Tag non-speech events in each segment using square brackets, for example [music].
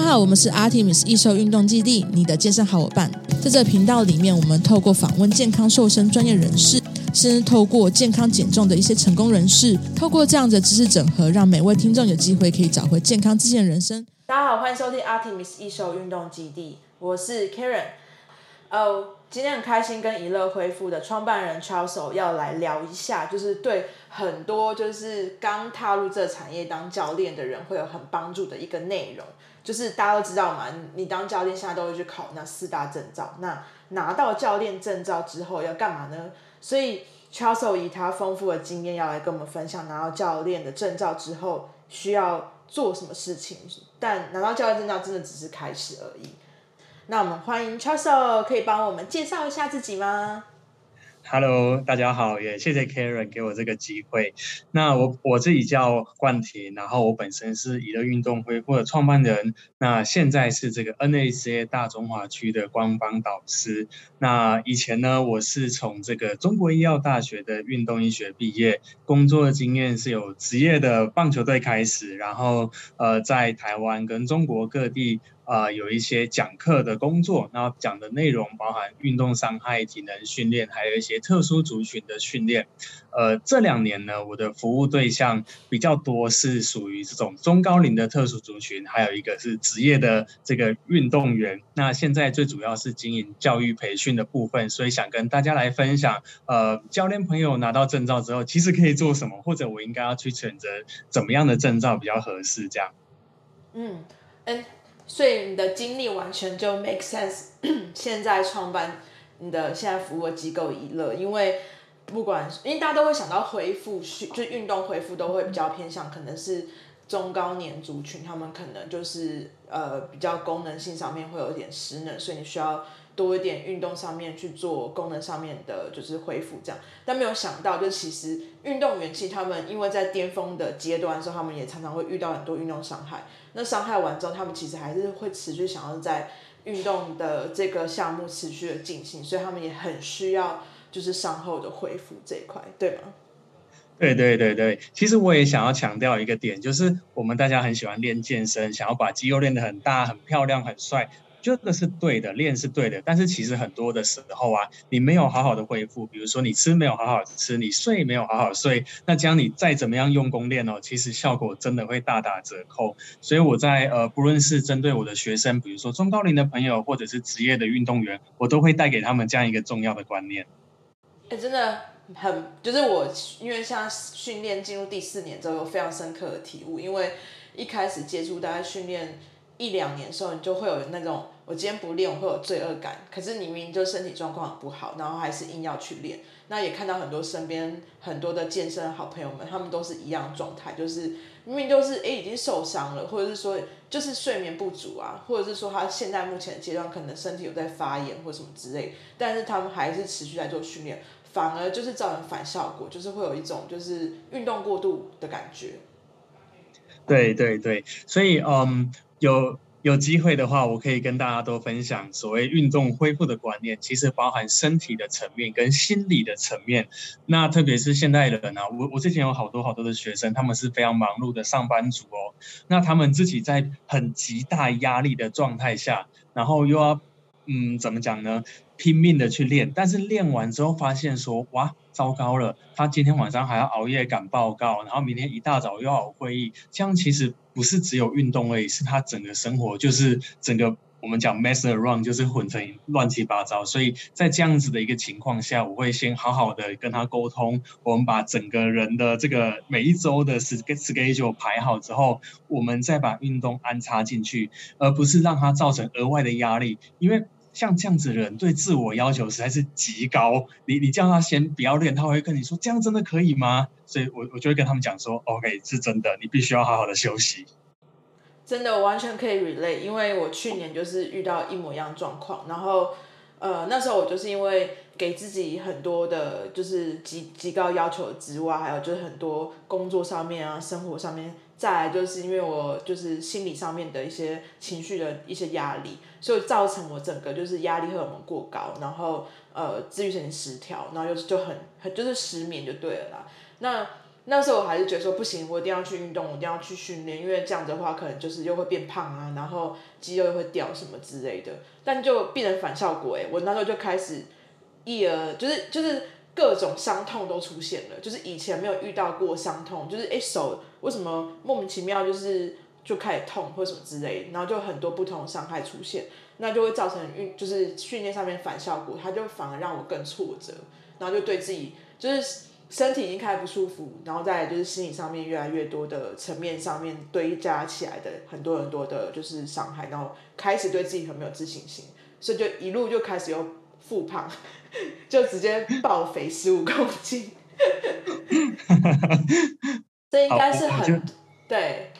大家好，我们是 Artemis 易瘦运动基地，你的健身好伙伴。在这频道里面，我们透过访问健康瘦身专业人士，甚至透过健康减重的一些成功人士，透过这样的知识整合，让每位听众有机会可以找回健康自信的人生。大家好，欢迎收听 Artemis 易瘦运动基地，我是 Karen。哦，今天很开心跟一乐恢复的创办人 Charles 要来聊一下，就是对很多就是刚踏入这产业当教练的人会有很帮助的一个内容。就是大家都知道嘛，你当教练现在都会去考那四大证照，那拿到教练证照之后要干嘛呢？所以 Charles 以他丰富的经验要来跟我们分享，拿到教练的证照之后需要做什么事情。但拿到教练证照真的只是开始而已。那我们欢迎 Charles，可以帮我们介绍一下自己吗？Hello，大家好，也谢谢 Karen 给我这个机会。那我我自己叫冠廷，然后我本身是宜乐运动恢复的创办人，那现在是这个 NAC 大中华区的官方导师。那以前呢，我是从这个中国医药大学的运动医学毕业，工作经验是有职业的棒球队开始，然后呃在台湾跟中国各地。啊、有一些讲课的工作，那讲的内容包含运动伤害、体能训练，还有一些特殊族群的训练。呃，这两年呢，我的服务对象比较多，是属于这种中高龄的特殊族群，还有一个是职业的这个运动员。那现在最主要是经营教育培训的部分，所以想跟大家来分享，呃，教练朋友拿到证照之后，其实可以做什么，或者我应该要去选择怎么样的证照比较合适？这样。嗯，嗯。所以你的经历完全就 make sense。[clears throat] 现在创办你的现在服务机构一乐，因为不管因为大家都会想到恢复训，就运动恢复都会比较偏向可能是中高年族群，他们可能就是呃比较功能性上面会有一点失能，所以你需要多一点运动上面去做功能上面的就是恢复这样。但没有想到，就其实运动员其实他们因为在巅峰的阶段的时候，他们也常常会遇到很多运动伤害。那伤害完之后，他们其实还是会持续想要在运动的这个项目持续的进行，所以他们也很需要就是伤后的恢复这一块，对吗？对对对对，其实我也想要强调一个点，就是我们大家很喜欢练健身，想要把肌肉练得很大、很漂亮、很帅。这个是对的，练是对的，但是其实很多的时候啊，你没有好好的恢复，比如说你吃没有好好吃，你睡没有好好睡，那将你再怎么样用功练哦，其实效果真的会大打折扣。所以我在呃，不论是针对我的学生，比如说中高龄的朋友，或者是职业的运动员，我都会带给他们这样一个重要的观念。哎，真的很，就是我因为像训练进入第四年之后，有非常深刻的体悟，因为一开始接触大家训练。一两年的时候，你就会有那种我今天不练，我会有罪恶感。可是你明明就身体状况很不好，然后还是硬要去练。那也看到很多身边很多的健身好朋友们，他们都是一样状态，就是明明就是诶已经受伤了，或者是说就是睡眠不足啊，或者是说他现在目前的阶段可能身体有在发炎或什么之类，但是他们还是持续在做训练，反而就是造成反效果，就是会有一种就是运动过度的感觉。对对对，所以嗯。有有机会的话，我可以跟大家多分享所谓运动恢复的观念，其实包含身体的层面跟心理的层面。那特别是现代人啊，我我之前有好多好多的学生，他们是非常忙碌的上班族哦。那他们自己在很极大压力的状态下，然后又要嗯怎么讲呢？拼命的去练，但是练完之后发现说，哇，糟糕了，他今天晚上还要熬夜赶报告，然后明天一大早又要有会议，这样其实不是只有运动而已，是他整个生活就是整个我们讲 mess around，就是混成乱七八糟。所以在这样子的一个情况下，我会先好好的跟他沟通，我们把整个人的这个每一周的 schedule 排好之后，我们再把运动安插进去，而不是让他造成额外的压力，因为。像这样子的人对自我要求实在是极高，你你叫他先不要练，他会跟你说这样真的可以吗？所以我我就会跟他们讲说，OK，是真的，你必须要好好的休息。[laughs] 真的，我完全可以 relate，因为我去年就是遇到一模一样状况，然后呃那时候我就是因为给自己很多的，就是极极高要求之外，还有就是很多工作上面啊，生活上面。再来就是因为我就是心理上面的一些情绪的一些压力，所以造成我整个就是压力荷尔蒙过高，然后呃自律神经失调，然后又就很很就是失眠就对了啦。那那时候我还是觉得说不行，我一定要去运动，我一定要去训练，因为这样的话可能就是又会变胖啊，然后肌肉又会掉什么之类的，但就变成反效果哎，我那时候就开始一而就是就是各种伤痛都出现了，就是以前没有遇到过伤痛，就是哎手为什么莫名其妙就是就开始痛或什么之类，然后就很多不同的伤害出现，那就会造成运就是训练上面反效果，它就反而让我更挫折，然后就对自己就是。身体已经开始不舒服，然后再来就是心理上面越来越多的层面上面堆加起来的很多很多的，就是伤害，然后开始对自己很没有自信心，所以就一路就开始又复胖，就直接爆肥十五公斤，这应该是很对，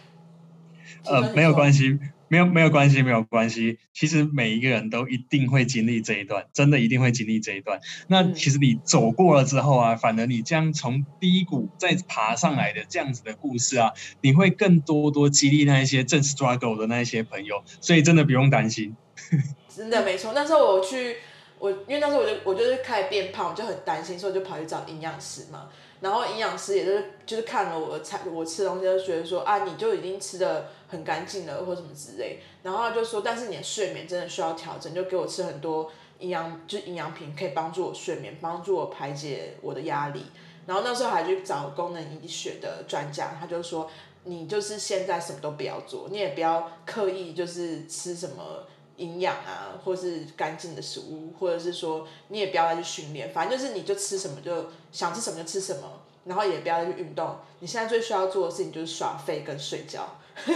呃，没有关系。没有没有关系，没有关系。其实每一个人都一定会经历这一段，真的一定会经历这一段。那其实你走过了之后啊，反而你这样从低谷再爬上来的这样子的故事啊，你会更多多激励那一些正 struggle 的那一些朋友。所以真的不用担心。[laughs] 真的没错。那时候我去，我因为那时候我就我就是开始变胖，我就很担心，所以我就跑去找营养师嘛。然后营养师也是就是看了我的菜，我吃东西就觉得说啊，你就已经吃的很干净了，或什么之类。然后他就说，但是你的睡眠真的需要调整，就给我吃很多营养，就是营养品可以帮助我睡眠，帮助我排解我的压力。然后那时候还去找功能医学的专家，他就说，你就是现在什么都不要做，你也不要刻意就是吃什么。营养啊，或是干净的食物，或者是说你也不要再去训练，反正就是你就吃什么就想吃什么就吃什么，然后也不要再去运动。你现在最需要做的事情就是耍废跟睡觉。[laughs]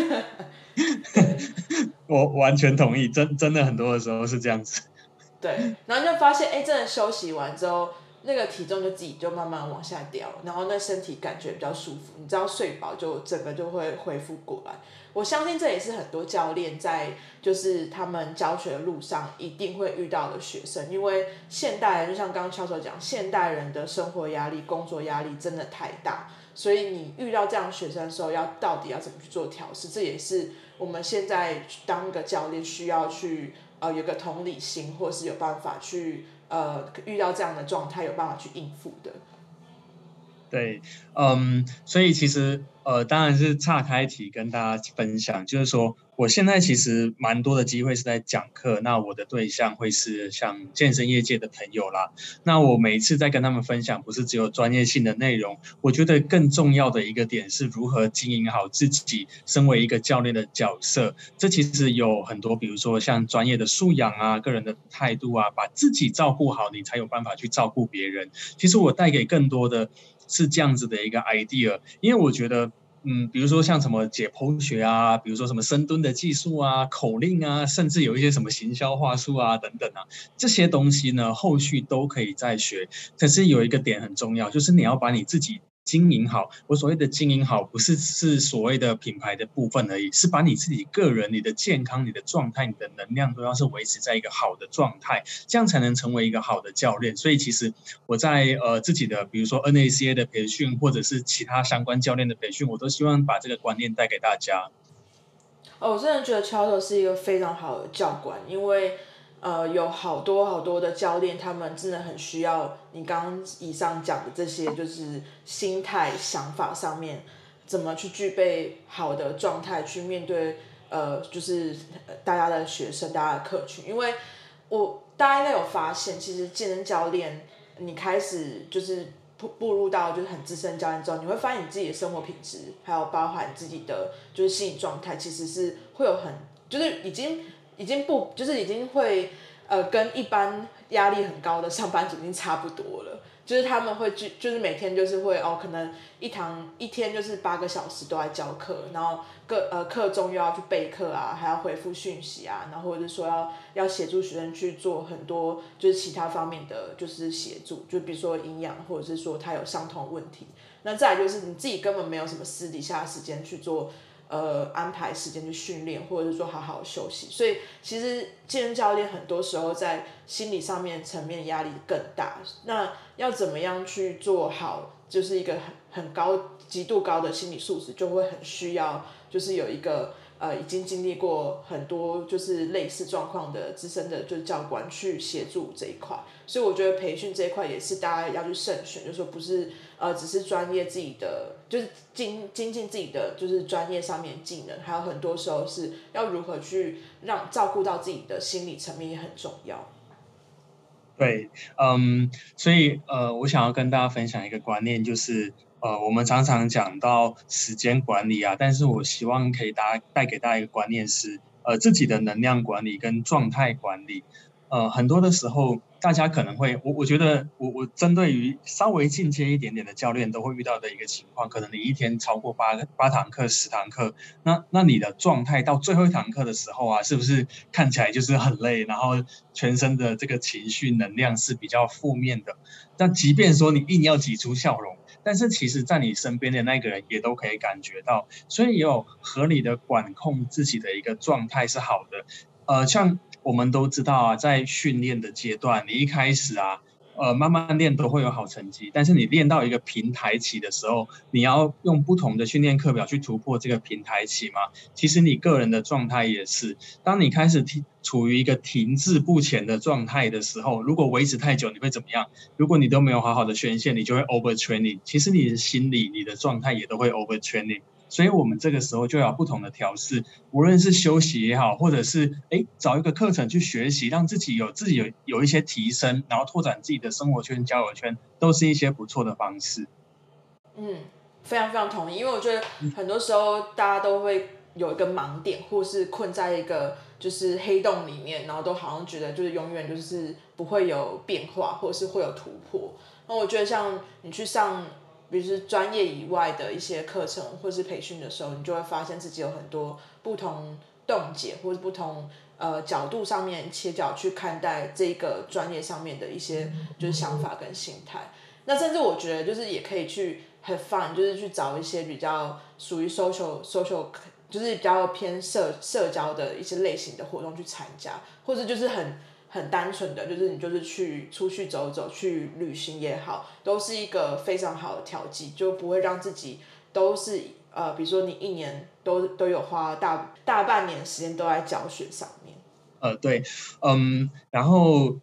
[laughs] 我完全同意，真真的很多的时候是这样子。[laughs] 对，然后就发现，哎，真的休息完之后。那个体重就自己就慢慢往下掉，然后那身体感觉比较舒服，你知道睡饱就整个就会恢复过来。我相信这也是很多教练在就是他们教学的路上一定会遇到的学生，因为现代人就像刚刚教授讲，现代人的生活压力、工作压力真的太大，所以你遇到这样的学生的时候，要到底要怎么去做调试，这也是我们现在当个教练需要去呃有个同理心，或是有办法去。呃，遇到这样的状态，有办法去应付的。对，嗯，所以其实呃，当然是岔开题跟大家分享，就是说。我现在其实蛮多的机会是在讲课，那我的对象会是像健身业界的朋友啦。那我每一次在跟他们分享，不是只有专业性的内容，我觉得更重要的一个点是如何经营好自己身为一个教练的角色。这其实有很多，比如说像专业的素养啊、个人的态度啊，把自己照顾好，你才有办法去照顾别人。其实我带给更多的是这样子的一个 idea，因为我觉得。嗯，比如说像什么解剖学啊，比如说什么深蹲的技术啊、口令啊，甚至有一些什么行销话术啊等等啊，这些东西呢，后续都可以再学。可是有一个点很重要，就是你要把你自己。经营好，我所谓的经营好，不是是所谓的品牌的部分而已，是把你自己个人、你的健康、你的状态、你的能量，都要是维持在一个好的状态，这样才能成为一个好的教练。所以，其实我在呃自己的，比如说 NACA 的培训，或者是其他相关教练的培训，我都希望把这个观念带给大家。哦，我真的觉得乔头是一个非常好的教官，因为。呃，有好多好多的教练，他们真的很需要你刚刚以上讲的这些，就是心态、想法上面怎么去具备好的状态去面对呃，就是大家的学生、大家的客群。因为我大家应该有发现，其实健身教练，你开始就是步步入到就是很资深教练之后，你会发现你自己的生活品质，还有包含自己的就是心理状态，其实是会有很就是已经。已经不就是已经会呃跟一般压力很高的上班族已经差不多了，就是他们会就就是每天就是会哦可能一堂一天就是八个小时都在教课，然后各呃课中又要去备课啊，还要回复讯息啊，然后或者说要要协助学生去做很多就是其他方面的就是协助，就比如说营养或者是说他有伤痛问题，那再来就是你自己根本没有什么私底下的时间去做。呃，安排时间去训练，或者是说好好休息。所以其实健身教练很多时候在心理上面层面压力更大。那要怎么样去做好，就是一个很很高、极度高的心理素质，就会很需要，就是有一个呃已经经历过很多就是类似状况的资深的就是教官去协助这一块，所以我觉得培训这一块也是大家要去慎选，就是说不是呃只是专业自己的就是精精进自己的就是专业上面技能，还有很多时候是要如何去让照顾到自己的心理层面也很重要。对，嗯，所以呃，我想要跟大家分享一个观念，就是呃，我们常常讲到时间管理啊，但是我希望可以大家带给大家一个观念是，呃，自己的能量管理跟状态管理，呃，很多的时候。大家可能会，我我觉得我我针对于稍微进阶一点点的教练都会遇到的一个情况，可能你一天超过八八堂课、十堂课，那那你的状态到最后一堂课的时候啊，是不是看起来就是很累，然后全身的这个情绪能量是比较负面的？但即便说你硬要挤出笑容，但是其实在你身边的那个人也都可以感觉到，所以有合理的管控自己的一个状态是好的，呃，像。我们都知道啊，在训练的阶段，你一开始啊，呃，慢慢练都会有好成绩。但是你练到一个平台期的时候，你要用不同的训练课表去突破这个平台期嘛。其实你个人的状态也是，当你开始停处于一个停滞不前的状态的时候，如果维持太久，你会怎么样？如果你都没有好好的宣泄，你就会 overtraining。其实你的心理、你的状态也都会 overtraining。所以，我们这个时候就要不同的调试，无论是休息也好，或者是哎找一个课程去学习，让自己有自己有有一些提升，然后拓展自己的生活圈、交友圈，都是一些不错的方式。嗯，非常非常同意，因为我觉得很多时候大家都会有一个盲点，或是困在一个就是黑洞里面，然后都好像觉得就是永远就是不会有变化，或者是会有突破。那我觉得像你去上。比如是专业以外的一些课程或是培训的时候，你就会发现自己有很多不同洞解，或是不同呃角度上面切角去看待这个专业上面的一些就是想法跟心态。那甚至我觉得就是也可以去 have fun，就是去找一些比较属于 social social，就是比较偏社社交的一些类型的活动去参加，或者就是很。很单纯的，就是你就是去出去走走，去旅行也好，都是一个非常好的调剂，就不会让自己都是呃，比如说你一年都都有花大大半年时间都在教学上面。呃，对，嗯，然后。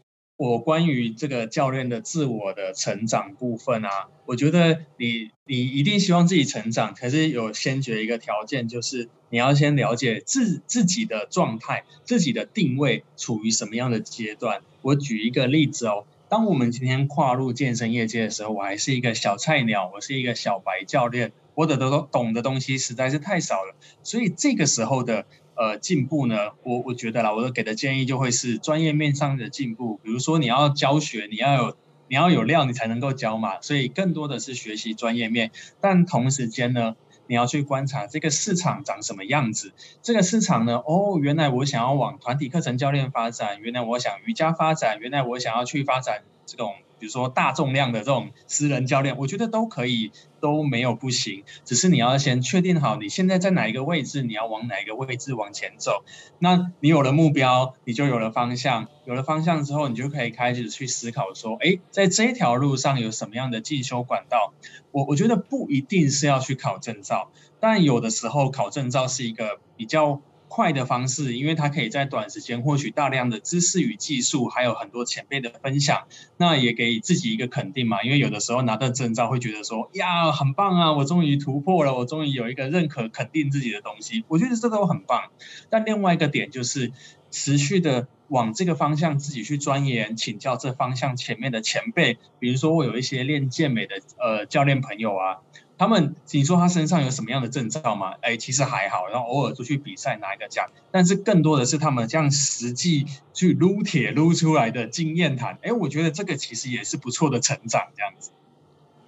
我关于这个教练的自我的成长部分啊，我觉得你你一定希望自己成长，可是有先决一个条件，就是你要先了解自自己的状态，自己的定位处于什么样的阶段。我举一个例子哦，当我们今天跨入健身业界的时候，我还是一个小菜鸟，我是一个小白教练，我的懂的东西实在是太少了，所以这个时候的。呃，进步呢，我我觉得啦，我给的建议就会是专业面上的进步。比如说你要教学，你要有你要有料，你才能够教嘛。所以更多的是学习专业面，但同时间呢，你要去观察这个市场长什么样子。这个市场呢，哦，原来我想要往团体课程教练发展，原来我想瑜伽发展，原来我想要去发展这种。比如说大重量的这种私人教练，我觉得都可以，都没有不行。只是你要先确定好你现在在哪一个位置，你要往哪一个位置往前走。那你有了目标，你就有了方向。有了方向之后，你就可以开始去思考说，哎，在这条路上有什么样的进修管道？我我觉得不一定是要去考证照，但有的时候考证照是一个比较。快的方式，因为它可以在短时间获取大量的知识与技术，还有很多前辈的分享，那也给自己一个肯定嘛。因为有的时候拿到证照会觉得说，呀，很棒啊，我终于突破了，我终于有一个认可肯定自己的东西，我觉得这都很棒。但另外一个点就是，持续的往这个方向自己去钻研，请教这方向前面的前辈，比如说我有一些练健美的呃教练朋友啊。他们，你说他身上有什么样的证照吗？哎，其实还好，然后偶尔出去比赛拿一个奖，但是更多的是他们这样实际去撸铁撸出来的经验谈。哎，我觉得这个其实也是不错的成长，这样子。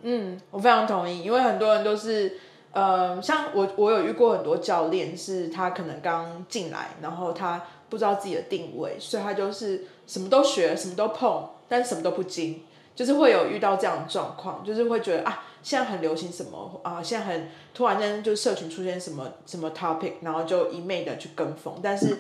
嗯，我非常同意，因为很多人都是，呃，像我，我有遇过很多教练，是他可能刚进来，然后他不知道自己的定位，所以他就是什么都学，什么都碰，但是什么都不精，就是会有遇到这样的状况，就是会觉得啊。现在很流行什么啊？现在很突然间就社群出现什么什么 topic，然后就一昧的去跟风。但是，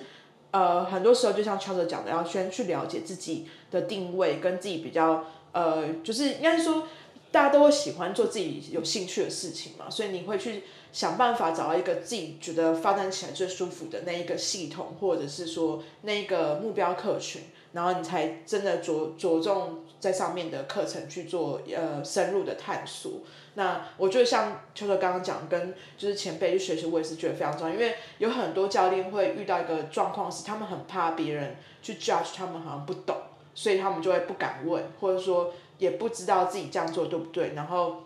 呃，很多时候就像 Charles 讲的，要先去了解自己的定位，跟自己比较呃，就是应该说大家都会喜欢做自己有兴趣的事情嘛，所以你会去想办法找到一个自己觉得发展起来最舒服的那一个系统，或者是说那一个目标客群，然后你才真的着着重在上面的课程去做呃深入的探索。那我觉得像秋秋刚刚讲，跟就是前辈去学习，我也是觉得非常重要，因为有很多教练会遇到一个状况是，他们很怕别人去 judge 他们好像不懂，所以他们就会不敢问，或者说也不知道自己这样做对不对，然后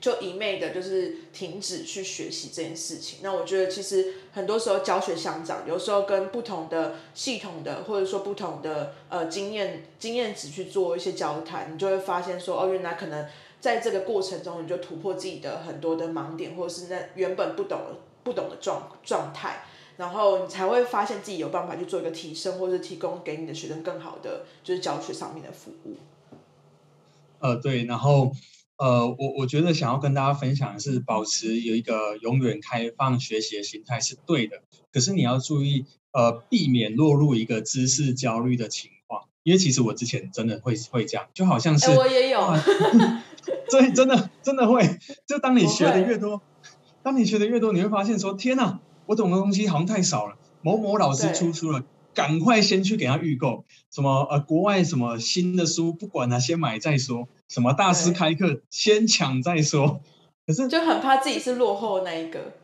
就一昧的就是停止去学习这件事情。那我觉得其实很多时候教学相长，有时候跟不同的系统的或者说不同的呃经验经验值去做一些交谈，你就会发现说哦，原来可能。在这个过程中，你就突破自己的很多的盲点，或者是那原本不懂不懂的状状态，然后你才会发现自己有办法去做一个提升，或者是提供给你的学生更好的就是教学上面的服务。呃，对，然后呃，我我觉得想要跟大家分享的是，保持有一个永远开放学习的心态是对的，可是你要注意呃，避免落入一个知识焦虑的情况，因为其实我之前真的会会这样，就好像是我也有。[laughs] 所以真的真的会，就当你学的越多，当你学的越多，你会发现说，天哪，我懂的东西好像太少了。某某老师出书了，赶快先去给他预购。什么呃，国外什么新的书，不管了，先买再说。什么大师开课，先抢再说。可是就很怕自己是落后的那一个。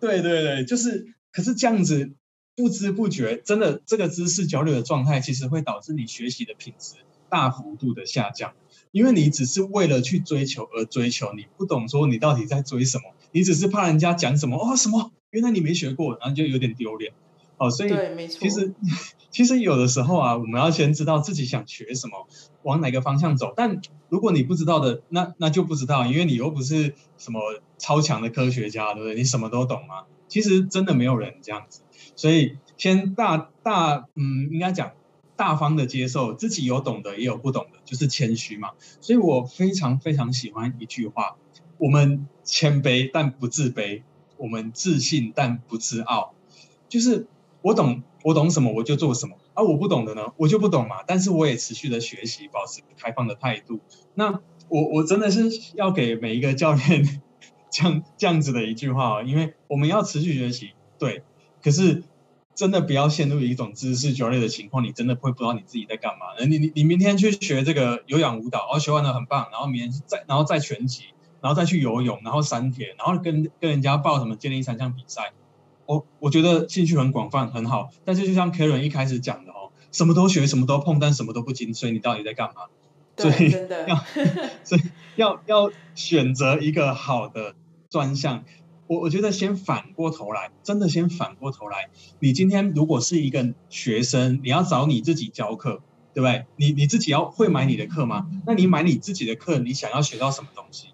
对对对，就是，可是这样子不知不觉，真的这个知识焦虑的状态，其实会导致你学习的品质大幅度的下降。因为你只是为了去追求而追求，你不懂说你到底在追什么，你只是怕人家讲什么哦什么，原来你没学过，然后就有点丢脸，哦，所以其实其实有的时候啊，我们要先知道自己想学什么，往哪个方向走。但如果你不知道的，那那就不知道，因为你又不是什么超强的科学家，对不对？你什么都懂吗？其实真的没有人这样子，所以先大大嗯，应该讲。大方的接受自己有懂的，也有不懂的，就是谦虚嘛。所以我非常非常喜欢一句话：我们谦卑但不自卑，我们自信但不自傲。就是我懂，我懂什么我就做什么，啊、我不懂的呢，我就不懂嘛。但是我也持续的学习，保持开放的态度。那我我真的是要给每一个教练 [laughs] 这样这样子的一句话哦，因为我们要持续学习，对，可是。真的不要陷入一种知识焦虑的情况，你真的会不知道你自己在干嘛。你你你明天去学这个有氧舞蹈，哦，学完了很棒，然后明天再然后再拳击，然后再去游泳，然后三铁，然后跟跟人家报什么健力三项比赛。我我觉得兴趣很广泛很好，但是就像 Karen 一开始讲的哦，什么都学，什么都碰，但什么都不精，所以你到底在干嘛？[laughs] 所以要所以要要选择一个好的专项。我我觉得先反过头来，真的先反过头来。你今天如果是一个学生，你要找你自己教课，对不对？你你自己要会买你的课吗？那你买你自己的课，你想要学到什么东西？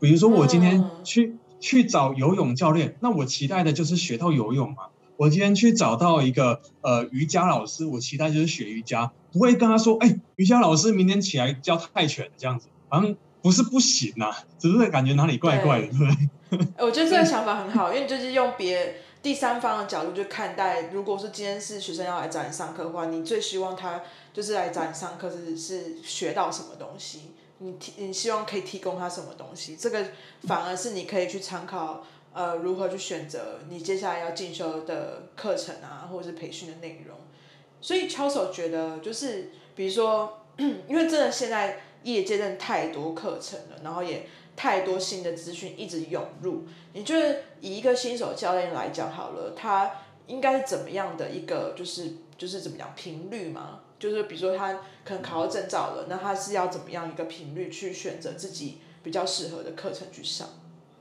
比如说我今天去去找游泳教练，那我期待的就是学到游泳嘛。我今天去找到一个呃瑜伽老师，我期待就是学瑜伽，不会跟他说，哎，瑜伽老师明天起来教泰拳这样子，好像不是不行呐、啊，只是感觉哪里怪怪的，对不对？我觉得这个想法很好，因为你就是用别第三方的角度去看待。如果说今天是学生要来找你上课的话，你最希望他就是来找你上课是是学到什么东西？你提你希望可以提供他什么东西？这个反而是你可以去参考，呃，如何去选择你接下来要进修的课程啊，或者是培训的内容。所以翘手觉得就是，比如说，因为真的现在业界真的太多课程了，然后也。太多新的资讯一直涌入，你觉得以一个新手教练来讲好了，他应该是怎么样的一个就是就是怎么样频率嘛？就是比如说他可能考到证照了，那他是要怎么样一个频率去选择自己比较适合的课程去上？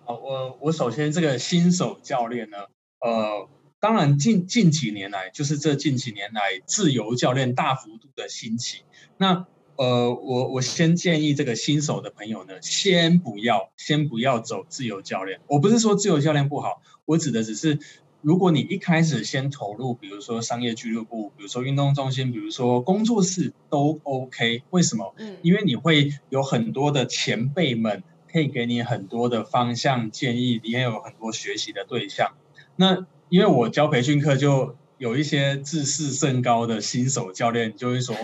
好，我我首先这个新手教练呢，呃，当然近近几年来，就是这近几年来自由教练大幅度的兴起，那。呃，我我先建议这个新手的朋友呢，先不要先不要走自由教练。我不是说自由教练不好，我指的只是，如果你一开始先投入，比如说商业俱乐部，比如说运动中心，比如说工作室都 OK。为什么？嗯，因为你会有很多的前辈们可以给你很多的方向建议，你也有很多学习的对象。那因为我教培训课就有一些自视甚高的新手教练 [laughs] 就会说：“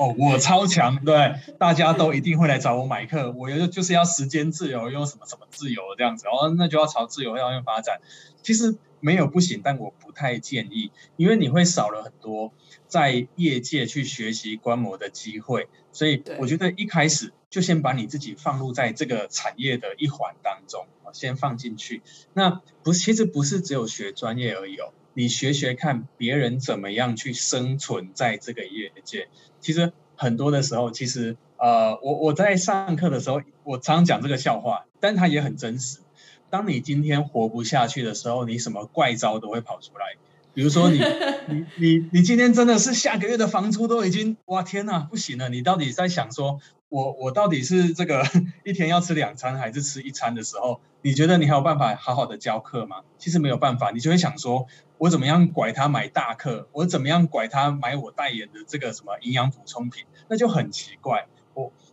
哦，我超强，对，大家都一定会来找我买课。我就就是要时间自由，用什么什么自由这样子，哦，那就要朝自由方向发展。其实没有不行，但我不太建议，因为你会少了很多在业界去学习观摩的机会。所以我觉得一开始就先把你自己放入在这个产业的一环当中，先放进去。那不，其实不是只有学专业而已哦。”你学学看别人怎么样去生存在这个业界。其实很多的时候，其实呃，我我在上课的时候，我常常讲这个笑话，但它也很真实。当你今天活不下去的时候，你什么怪招都会跑出来。比如说你 [laughs] 你你你今天真的是下个月的房租都已经哇天哪不行了，你到底在想说？我我到底是这个 [laughs] 一天要吃两餐还是吃一餐的时候，你觉得你还有办法好好的教课吗？其实没有办法，你就会想说，我怎么样拐他买大课，我怎么样拐他买我代言的这个什么营养补充品，那就很奇怪。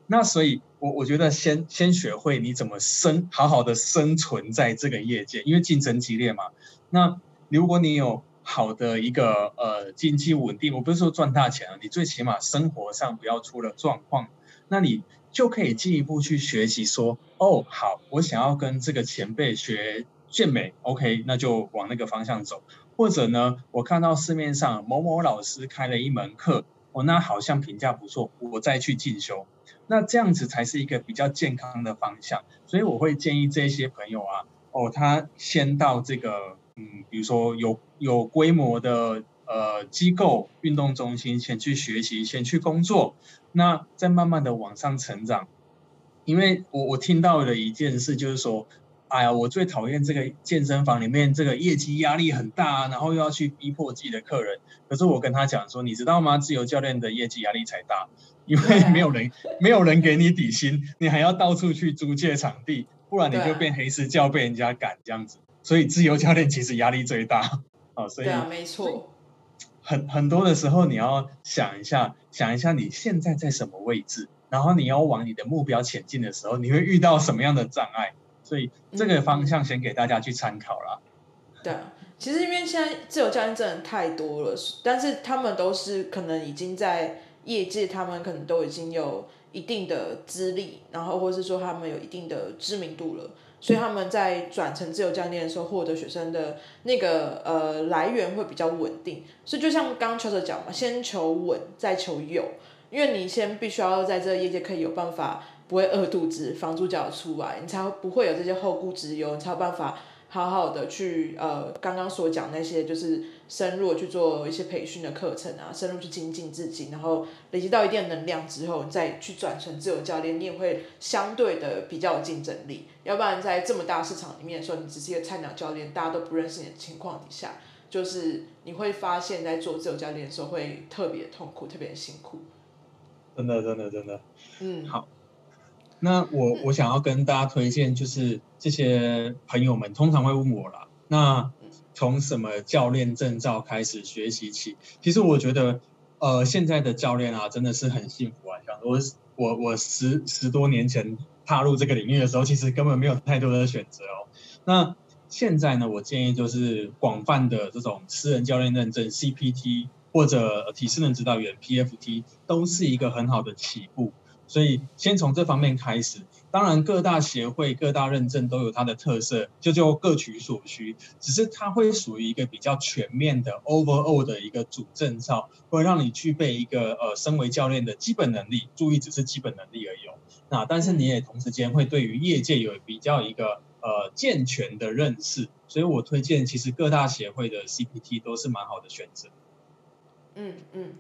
那所以，我我觉得先先学会你怎么生好好的生存在这个业界，因为竞争激烈嘛。那如果你有好的一个呃经济稳定，我不是说赚大钱啊，你最起码生活上不要出了状况。那你就可以进一步去学习，说，哦，好，我想要跟这个前辈学健美，OK，那就往那个方向走。或者呢，我看到市面上某某老师开了一门课，哦，那好像评价不错，我再去进修。那这样子才是一个比较健康的方向。所以我会建议这些朋友啊，哦，他先到这个，嗯，比如说有有规模的。呃，机构运动中心先去学习，先去工作，那再慢慢的往上成长。因为我我听到了一件事，就是说，哎呀，我最讨厌这个健身房里面这个业绩压力很大，然后又要去逼迫自己的客人。可是我跟他讲说，你知道吗？自由教练的业绩压力才大，因为没有人没有人给你底薪，你还要到处去租借场地，不然你就变黑市教被人家赶这样子。所以自由教练其实压力最大。[laughs] 哦，所以对啊，没错。很很多的时候，你要想一下，想一下你现在在什么位置，然后你要往你的目标前进的时候，你会遇到什么样的障碍？所以这个方向先给大家去参考啦。嗯、对啊，其实因为现在自由教练真的太多了，但是他们都是可能已经在业界，他们可能都已经有一定的资历，然后或是说他们有一定的知名度了。所以他们在转成自由教练的时候，获得学生的那个呃来源会比较稳定。所以就像刚刚邱泽讲嘛，先求稳，再求有。因为你先必须要在这个业界可以有办法不会饿肚子，房租缴出来，你才不会有这些后顾之忧，你才有办法。好好的去呃，刚刚所讲那些就是深入去做一些培训的课程啊，深入去精进自己，然后累积到一定的能量之后，再去转成自由教练，你也会相对的比较有竞争力。要不然在这么大市场里面的时候，你只是一个菜鸟教练，大家都不认识你的情况底下，就是你会发现在做自由教练的时候会特别痛苦，特别辛苦。真的，真的，真的。嗯，好。那我我想要跟大家推荐，就是这些朋友们通常会问我啦，那从什么教练证照开始学习起？其实我觉得，呃，现在的教练啊，真的是很幸福啊。像我我我十十多年前踏入这个领域的时候，其实根本没有太多的选择哦。那现在呢，我建议就是广泛的这种私人教练认证 CPT 或者体适能指导员 PFT 都是一个很好的起步。所以先从这方面开始，当然各大协会、各大认证都有它的特色，就就各取所需。只是它会属于一个比较全面的 overall 的一个主证照，会让你具备一个呃身为教练的基本能力。注意，只是基本能力而已。那但是你也同时间会对于业界有比较一个呃健全的认识。所以我推荐，其实各大协会的 CPT 都是蛮好的选择。嗯嗯，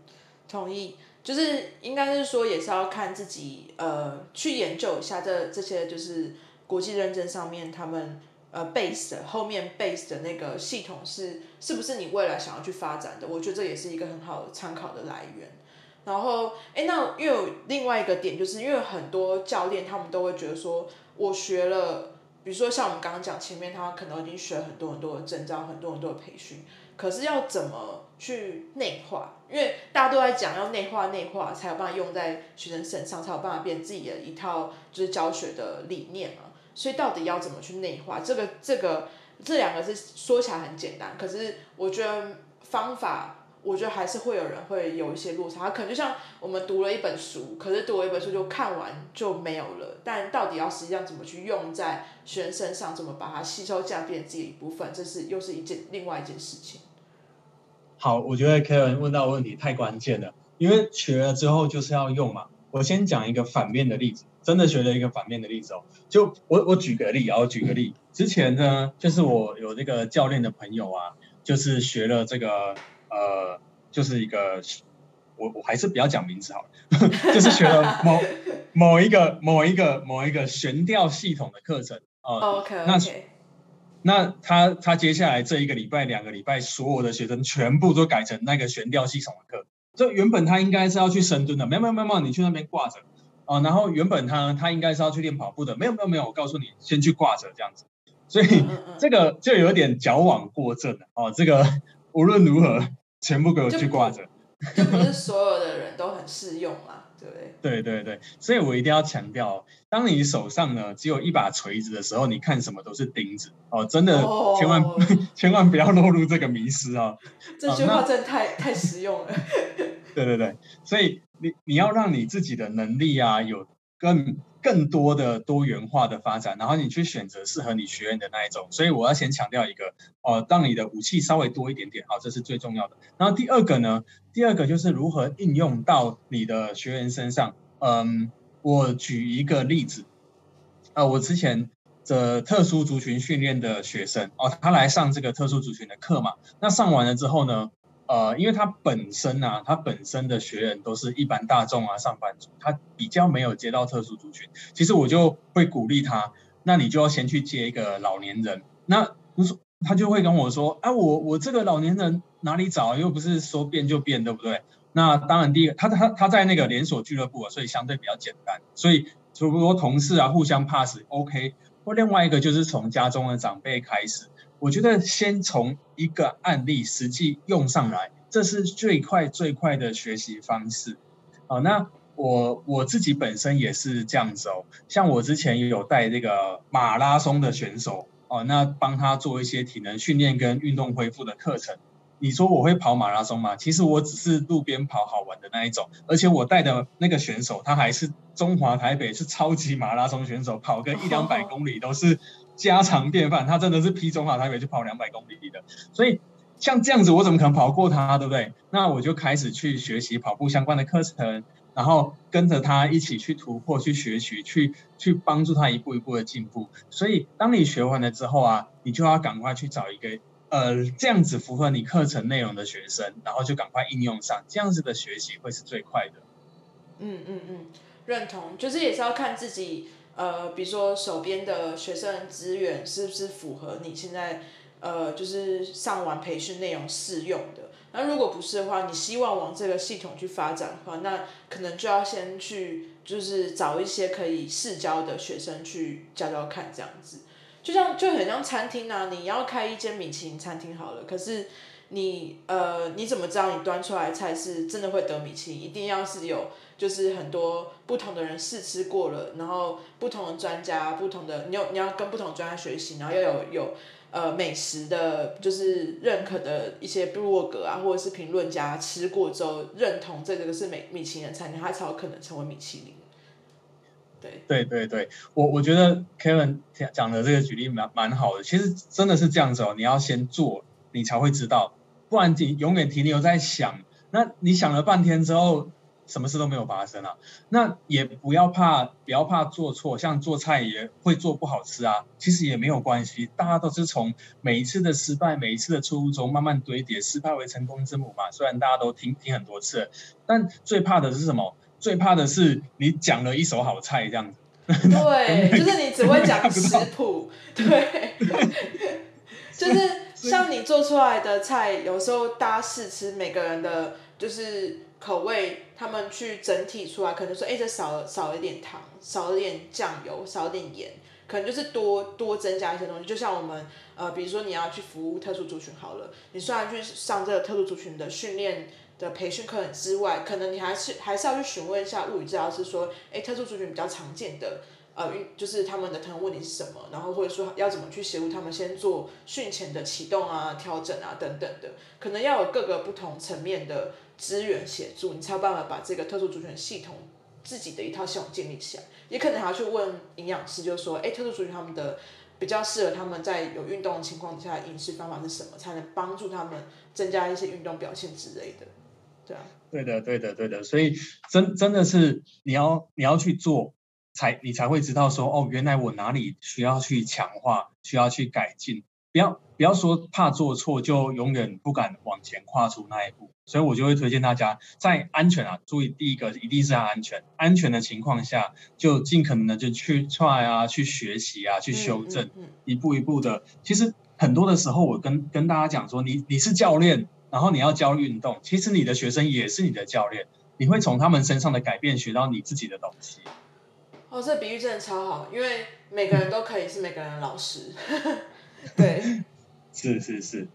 同意。就是应该是说，也是要看自己，呃，去研究一下这这些就是国际认证上面他们呃 base 的后面 base 的那个系统是是不是你未来想要去发展的？我觉得这也是一个很好的参考的来源。然后，哎，那又有另外一个点，就是因为很多教练他们都会觉得说，我学了，比如说像我们刚刚讲前面，他可能已经学了很多很多的证照，很多很多的培训。可是要怎么去内化？因为大家都在讲要内化，内化才有办法用在学生身上，才有办法变自己的一套就是教学的理念嘛。所以到底要怎么去内化？这个这个这两个是说起来很简单，可是我觉得方法。我觉得还是会有人会有一些落差，他可能就像我们读了一本书，可是读了一本书就看完就没有了。但到底要实际上怎么去用在学生身上，怎么把它吸收这样变自己的一部分，这是又是一件另外一件事情。好，我觉得 Karen 问到问题太关键了，因为学了之后就是要用嘛。我先讲一个反面的例子，真的学了一个反面的例子哦。就我我举个例啊，我举个例，之前呢，就是我有那个教练的朋友啊，就是学了这个。呃，就是一个，我我还是不要讲名字好了，[laughs] 就是学了某某一个某一个某一个悬吊系统的课程哦。呃 oh, OK OK 那。那他他接下来这一个礼拜两个礼拜，所有的学生全部都改成那个悬吊系统的课。这原本他应该是要去深蹲的，没有没有没有，你去那边挂着哦。然后原本他他应该是要去练跑步的，没有没有没有，我告诉你，先去挂着这样子。所以这个就有点矫枉过正了哦。这个无论如何。全部给我去挂着，就不是所有的人都很适用嘛，对不对？[laughs] 对对对，所以我一定要强调，当你手上呢只有一把锤子的时候，你看什么都是钉子哦，真的千万、oh. [laughs] 千万不要落入这个迷失 [laughs] 啊！这句话真的太太实用了。对对对，所以你你要让你自己的能力啊有更。更多的多元化的发展，然后你去选择适合你学员的那一种。所以我要先强调一个，哦，当你的武器稍微多一点点，好，这是最重要的。然后第二个呢，第二个就是如何应用到你的学员身上。嗯，我举一个例子，啊，我之前的特殊族群训练的学生，哦，他来上这个特殊族群的课嘛，那上完了之后呢，呃，因为他本身啊，他本身的学员都是一般大众啊，上班族，他比较没有接到特殊族群。其实我就会鼓励他，那你就要先去接一个老年人。那不是他就会跟我说，哎、啊，我我这个老年人哪里找？又不是说变就变，对不对？那当然，第一个，他他他在那个连锁俱乐部啊，所以相对比较简单。所以如果同事啊互相 pass，OK。或另外一个就是从家中的长辈开始。我觉得先从一个案例实际用上来，这是最快最快的学习方式。好，那我我自己本身也是这样子哦。像我之前也有带这个马拉松的选手哦，那帮他做一些体能训练跟运动恢复的课程。你说我会跑马拉松吗？其实我只是路边跑好玩的那一种，而且我带的那个选手他还是中华台北是超级马拉松选手，跑个一两百公里都是。家常便饭，他真的是披中华台北去跑两百公里的，所以像这样子，我怎么可能跑过他，对不对？那我就开始去学习跑步相关的课程，然后跟着他一起去突破、去学习、去去帮助他一步一步的进步。所以，当你学完了之后啊，你就要赶快去找一个呃这样子符合你课程内容的学生，然后就赶快应用上，这样子的学习会是最快的。嗯嗯嗯，认同，就是也是要看自己。呃，比如说手边的学生资源是不是符合你现在呃，就是上完培训内容适用的？那如果不是的话，你希望往这个系统去发展的话，那可能就要先去就是找一些可以试教的学生去教教看，这样子。就像就很像餐厅啊，你要开一间米其林餐厅好了，可是你呃，你怎么知道你端出来菜是真的会得米其林？一定要是有。就是很多不同的人试吃过了，然后不同的专家，不同的你有你要跟不同专家学习，然后要有有呃美食的，就是认可的一些部落格啊，或者是评论家吃过之后认同这个是美米其林餐厅，它才有可能成为米其林。对对对对，我我觉得 Kevin 讲的这个举例蛮蛮好的，其实真的是这样子哦，你要先做，你才会知道，不然你永远停留在想，那你想了半天之后。什么事都没有发生啊，那也不要怕，不要怕做错，像做菜也会做不好吃啊，其实也没有关系，大家都是从每一次的失败、每一次的错误中慢慢堆叠，失败为成功之母嘛。虽然大家都听听很多次，但最怕的是什么？最怕的是你讲了一手好菜这样子。对，[laughs] 就是你只会讲食谱，对，[laughs] 就是像你做出来的菜，有时候大家试吃，每个人的就是。口味，他们去整体出来，可能说，哎，这少了少一点糖，少了一点酱油，少了点盐，可能就是多多增加一些东西。就像我们，呃，比如说你要去服务特殊族群好了，你虽然去上这个特殊族群的训练的培训课程之外，可能你还是还是要去询问一下物理治疗师说，哎，特殊族群比较常见的呃运就是他们的疼痛问题是什么，然后或者说要怎么去协助他们先做训前的启动啊、调整啊等等的，可能要有各个不同层面的资源协助，你才有办法把这个特殊族群系统自己的一套系统建立起来。也可能还要去问营养师，就是说，哎，特殊族群他们的比较适合他们在有运动的情况底下饮食方法是什么，才能帮助他们增加一些运动表现之类的，对啊。对的，对的，对的，所以真真的是你要你要去做。才你才会知道说哦，原来我哪里需要去强化，需要去改进。不要不要说怕做错，就永远不敢往前跨出那一步。所以我就会推荐大家在安全啊，注意第一个一定是要安全。安全的情况下，就尽可能的就去 try 啊，去学习啊，去修正，嗯嗯嗯、一步一步的。其实很多的时候，我跟跟大家讲说，你你是教练，然后你要教运动，其实你的学生也是你的教练，你会从他们身上的改变学到你自己的东西。哦，这比喻真的超好，因为每个人都可以是每个人的老师，[laughs] 对，[laughs] 是是是，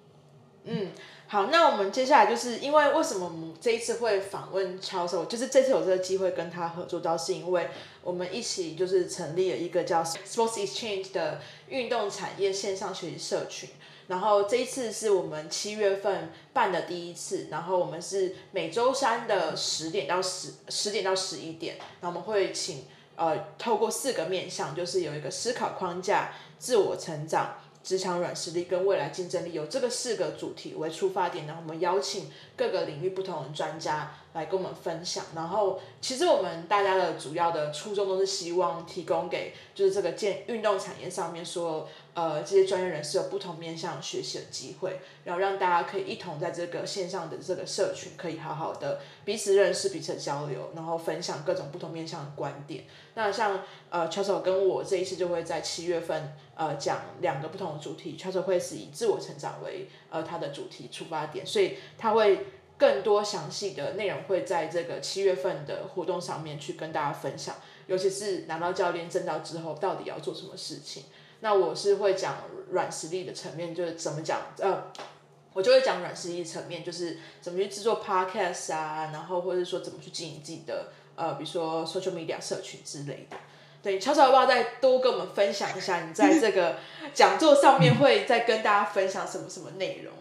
嗯，好，那我们接下来就是因为为什么我们这一次会访问 Charles，就是这次有这个机会跟他合作到，是因为我们一起就是成立了一个叫 Sports Exchange 的运动产业线上学习社群，然后这一次是我们七月份办的第一次，然后我们是每周三的十点到十十点到十一点，然后我们会请。呃，透过四个面向，就是有一个思考框架、自我成长、职场软实力跟未来竞争力，有这个四个主题为出发点，然后我们邀请各个领域不同的专家来跟我们分享。然后，其实我们大家的主要的初衷都是希望提供给，就是这个健运动产业上面说。呃，这些专业人士有不同面向学习的机会，然后让大家可以一同在这个线上的这个社群，可以好好的彼此认识、彼此交流，然后分享各种不同面向的观点。那像呃，Charles 跟我这一次就会在七月份呃讲两个不同的主题，Charles 会是以自我成长为呃他的主题出发点，所以他会更多详细的内容会在这个七月份的活动上面去跟大家分享，尤其是拿到教练证照之后，到底要做什么事情。那我是会讲软实力的层面，就是怎么讲，呃，[laughs] 我就会讲软实力层面，就是怎么去制作 podcast 啊，然后或者说怎么去经营自己的，呃，比如说 social media 社群之类的。对，悄悄要不要再多跟我们分享一下，你在这个讲座上面会再跟大家分享什么什么内容？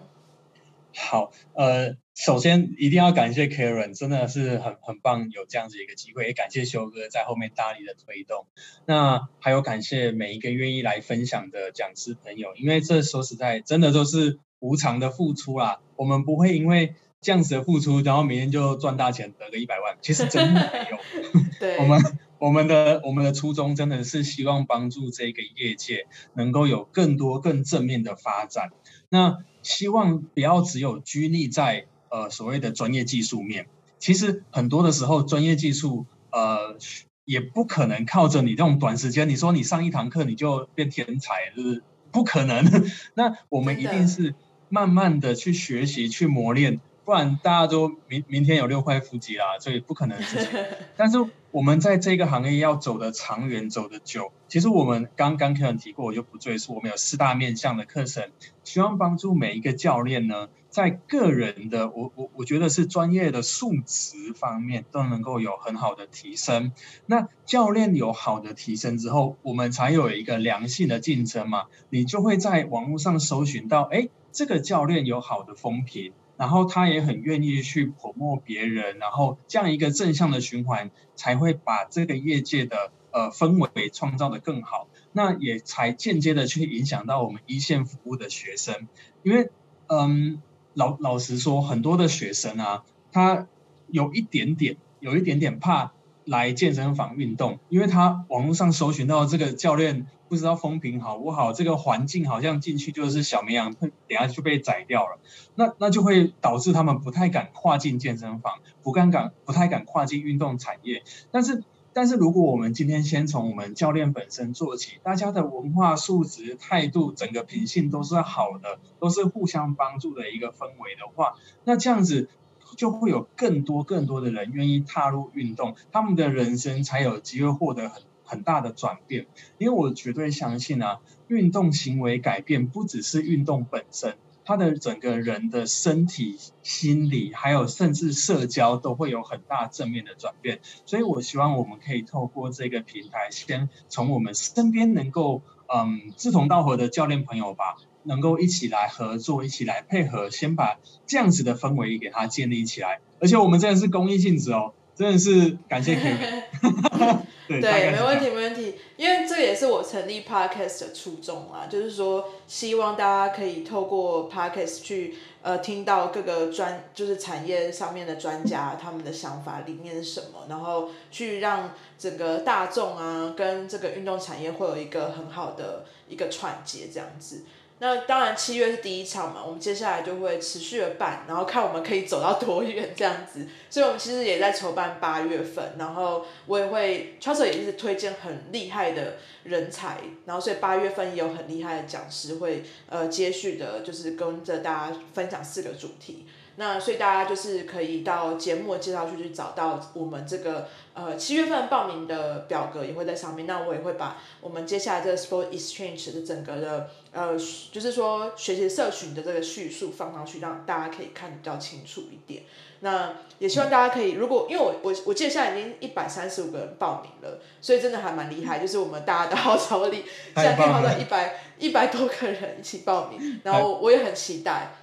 好，呃，首先一定要感谢 Karen，真的是很很棒，有这样子一个机会，也感谢修哥在后面大力的推动。那还有感谢每一个愿意来分享的讲师朋友，因为这说实在，真的都是无偿的付出啦。我们不会因为这样子的付出，然后明天就赚大钱得个一百万，其实真的没有。[laughs] 对，我们我们的我们的初衷真的是希望帮助这个业界能够有更多更正面的发展。那希望不要只有拘泥在呃所谓的专业技术面，其实很多的时候专业技术呃也不可能靠着你这种短时间，你说你上一堂课你就变天才，就是不可能。[laughs] 那我们一定是慢慢的去学习去磨练。不然大家都明明天有六块腹肌啦，所以不可能的事情。[laughs] 但是我们在这个行业要走得长远，走得久。其实我们刚刚可能提过，我就不赘述。我们有四大面向的课程，希望帮助每一个教练呢，在个人的我我我觉得是专业的素质方面都能够有很好的提升。那教练有好的提升之后，我们才有一个良性的竞争嘛。你就会在网络上搜寻到，哎，这个教练有好的风评。然后他也很愿意去 promote 别人，然后这样一个正向的循环，才会把这个业界的呃氛围创造得更好。那也才间接的去影响到我们一线服务的学生，因为嗯，老老实说，很多的学生啊，他有一点点，有一点点怕来健身房运动，因为他网络上搜寻到这个教练。不知道风评好不好，这个环境好像进去就是小绵羊，等下就被宰掉了。那那就会导致他们不太敢跨进健身房，不敢敢不太敢跨进运动产业。但是但是如果我们今天先从我们教练本身做起，大家的文化素质、态度、整个品性都是好的，都是互相帮助的一个氛围的话，那这样子就会有更多更多的人愿意踏入运动，他们的人生才有机会获得很。很大的转变，因为我绝对相信啊，运动行为改变不只是运动本身，他的整个人的身体、心理，还有甚至社交，都会有很大正面的转变。所以我希望我们可以透过这个平台，先从我们身边能够嗯志同道合的教练朋友吧，能够一起来合作，一起来配合，先把这样子的氛围给它建立起来。而且我们真的是公益性质哦。真的是感谢 Karen [laughs] 对，对，没问题，没问题。因为这也是我成立 Podcast 的初衷啦，就是说希望大家可以透过 Podcast 去呃听到各个专就是产业上面的专家他们的想法理念是什么，然后去让整个大众啊跟这个运动产业会有一个很好的一个串接这样子。那当然，七月是第一场嘛，我们接下来就会持续的办，然后看我们可以走到多远这样子。所以，我们其实也在筹办八月份，然后我也会，Charles 也是推荐很厉害的人才，然后所以八月份也有很厉害的讲师会，呃，接续的，就是跟着大家分享四个主题。那所以大家就是可以到节目的介绍区去找到我们这个呃七月份报名的表格也会在上面。那我也会把我们接下来这个 Sport Exchange 的整个的呃就是说学习社群的这个叙述放上去，让大家可以看得比较清楚一点。那也希望大家可以，如果因为我我我记得现在已经一百三十五个人报名了，所以真的还蛮厉害，[laughs] 就是我们大家的号召力，现在可以号召一百一百多个人一起报名，然后我也很期待，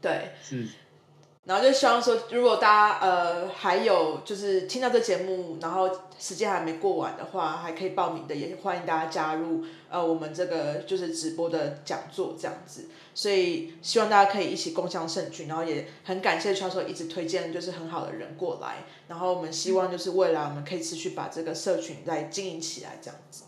对。是。然后就希望说，如果大家呃还有就是听到这节目，然后时间还没过完的话，还可以报名的，也欢迎大家加入呃我们这个就是直播的讲座这样子。所以希望大家可以一起共享盛举，然后也很感谢教授一直推荐就是很好的人过来，然后我们希望就是未来我们可以持续把这个社群再经营起来这样子。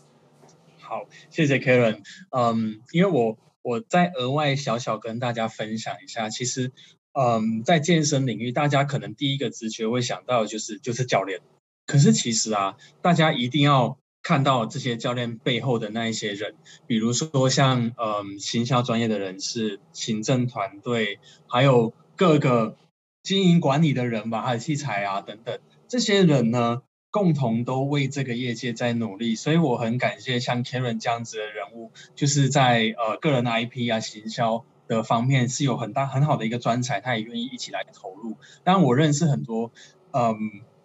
好，谢谢 Karen。嗯，因为我我再额外小小跟大家分享一下，其实。嗯，在健身领域，大家可能第一个直觉会想到就是就是教练。可是其实啊，大家一定要看到这些教练背后的那一些人，比如说像嗯行销专业的人士、行政团队，还有各个经营管理的人吧，还有器材啊等等，这些人呢，共同都为这个业界在努力。所以我很感谢像 Karen 这样子的人物，就是在呃个人的 IP 啊行销。的方面是有很大很好的一个专才，他也愿意一起来投入。但，我认识很多，嗯，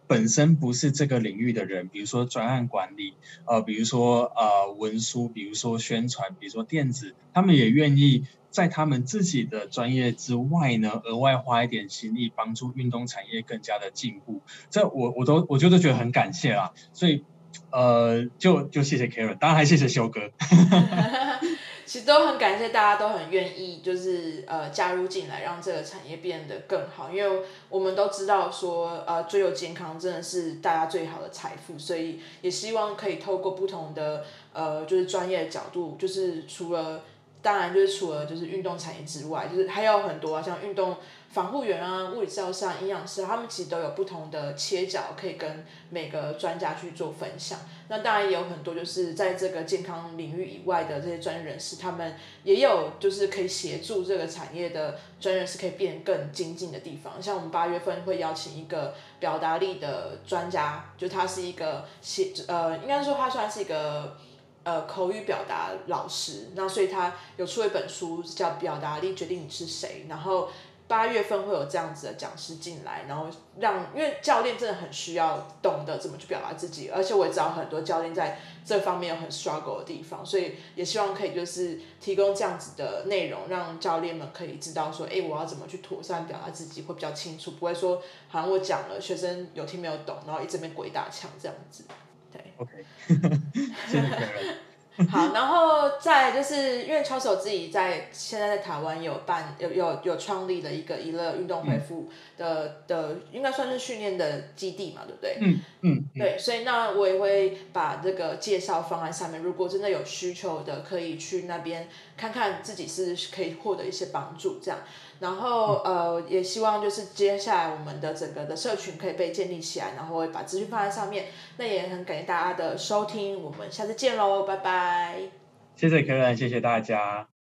本身不是这个领域的人，比如说专案管理，呃，比如说呃文书，比如说宣传，比如说电子，他们也愿意在他们自己的专业之外呢，额外花一点心力，帮助运动产业更加的进步。这我我都我就都觉得很感谢啦。所以，呃，就就谢谢 Karen，当然还谢谢修哥。[laughs] 其实都很感谢大家都很愿意，就是呃加入进来，让这个产业变得更好。因为我们都知道说，呃最有健康真的是大家最好的财富，所以也希望可以透过不同的呃就是专业的角度，就是除了当然就是除了就是运动产业之外，就是还有很多啊，像运动。防护员啊，物理治疗师啊，营养师，他们其实都有不同的切角，可以跟每个专家去做分享。那当然也有很多就是在这个健康领域以外的这些专业人士，他们也有就是可以协助这个产业的专业人士可以变更精进的地方。像我们八月份会邀请一个表达力的专家，就他是一个写呃，应该说他算是一个呃口语表达老师。那所以他有出一本书叫《表达力决定你是谁》，然后。八月份会有这样子的讲师进来，然后让，因为教练真的很需要懂得怎么去表达自己，而且我也知道很多教练在这方面有很 struggle 的地方，所以也希望可以就是提供这样子的内容，让教练们可以知道说，哎，我要怎么去妥善表达自己会比较清楚，不会说好像我讲了，学生有听没有懂，然后一直被鬼打墙这样子。对，OK，[laughs] 谢谢 [laughs] 好，然后再就是因为 Charles 自己在现在在台湾有办有有有创立了一个娱乐运动恢复的、嗯、的应该算是训练的基地嘛，对不对？嗯嗯。对，所以那我也会把这个介绍放在上面，如果真的有需求的，可以去那边看看自己是可以获得一些帮助这样。然后呃，也希望就是接下来我们的整个的社群可以被建立起来，然后会把资讯放在上面。那也很感谢大家的收听，我们下次见喽，拜拜。谢谢柯伦谢谢大家。